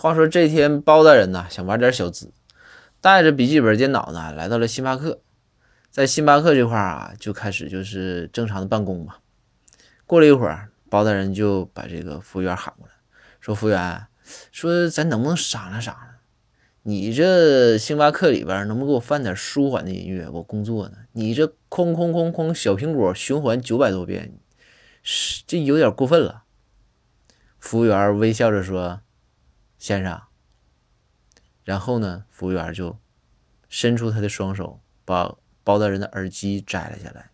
话说这天，包大人呢想玩点小资，带着笔记本电脑呢来到了星巴克，在星巴克这块啊就开始就是正常的办公嘛。过了一会儿，包大人就把这个服务员喊过来，说：“服务员，说咱能不能商量商量？你这星巴克里边能不能给我放点舒缓的音乐？我工作呢。你这哐哐哐哐小苹果循环九百多遍，是这有点过分了。”服务员微笑着说。先生，然后呢？服务员就伸出他的双手，把包大人的耳机摘了下来，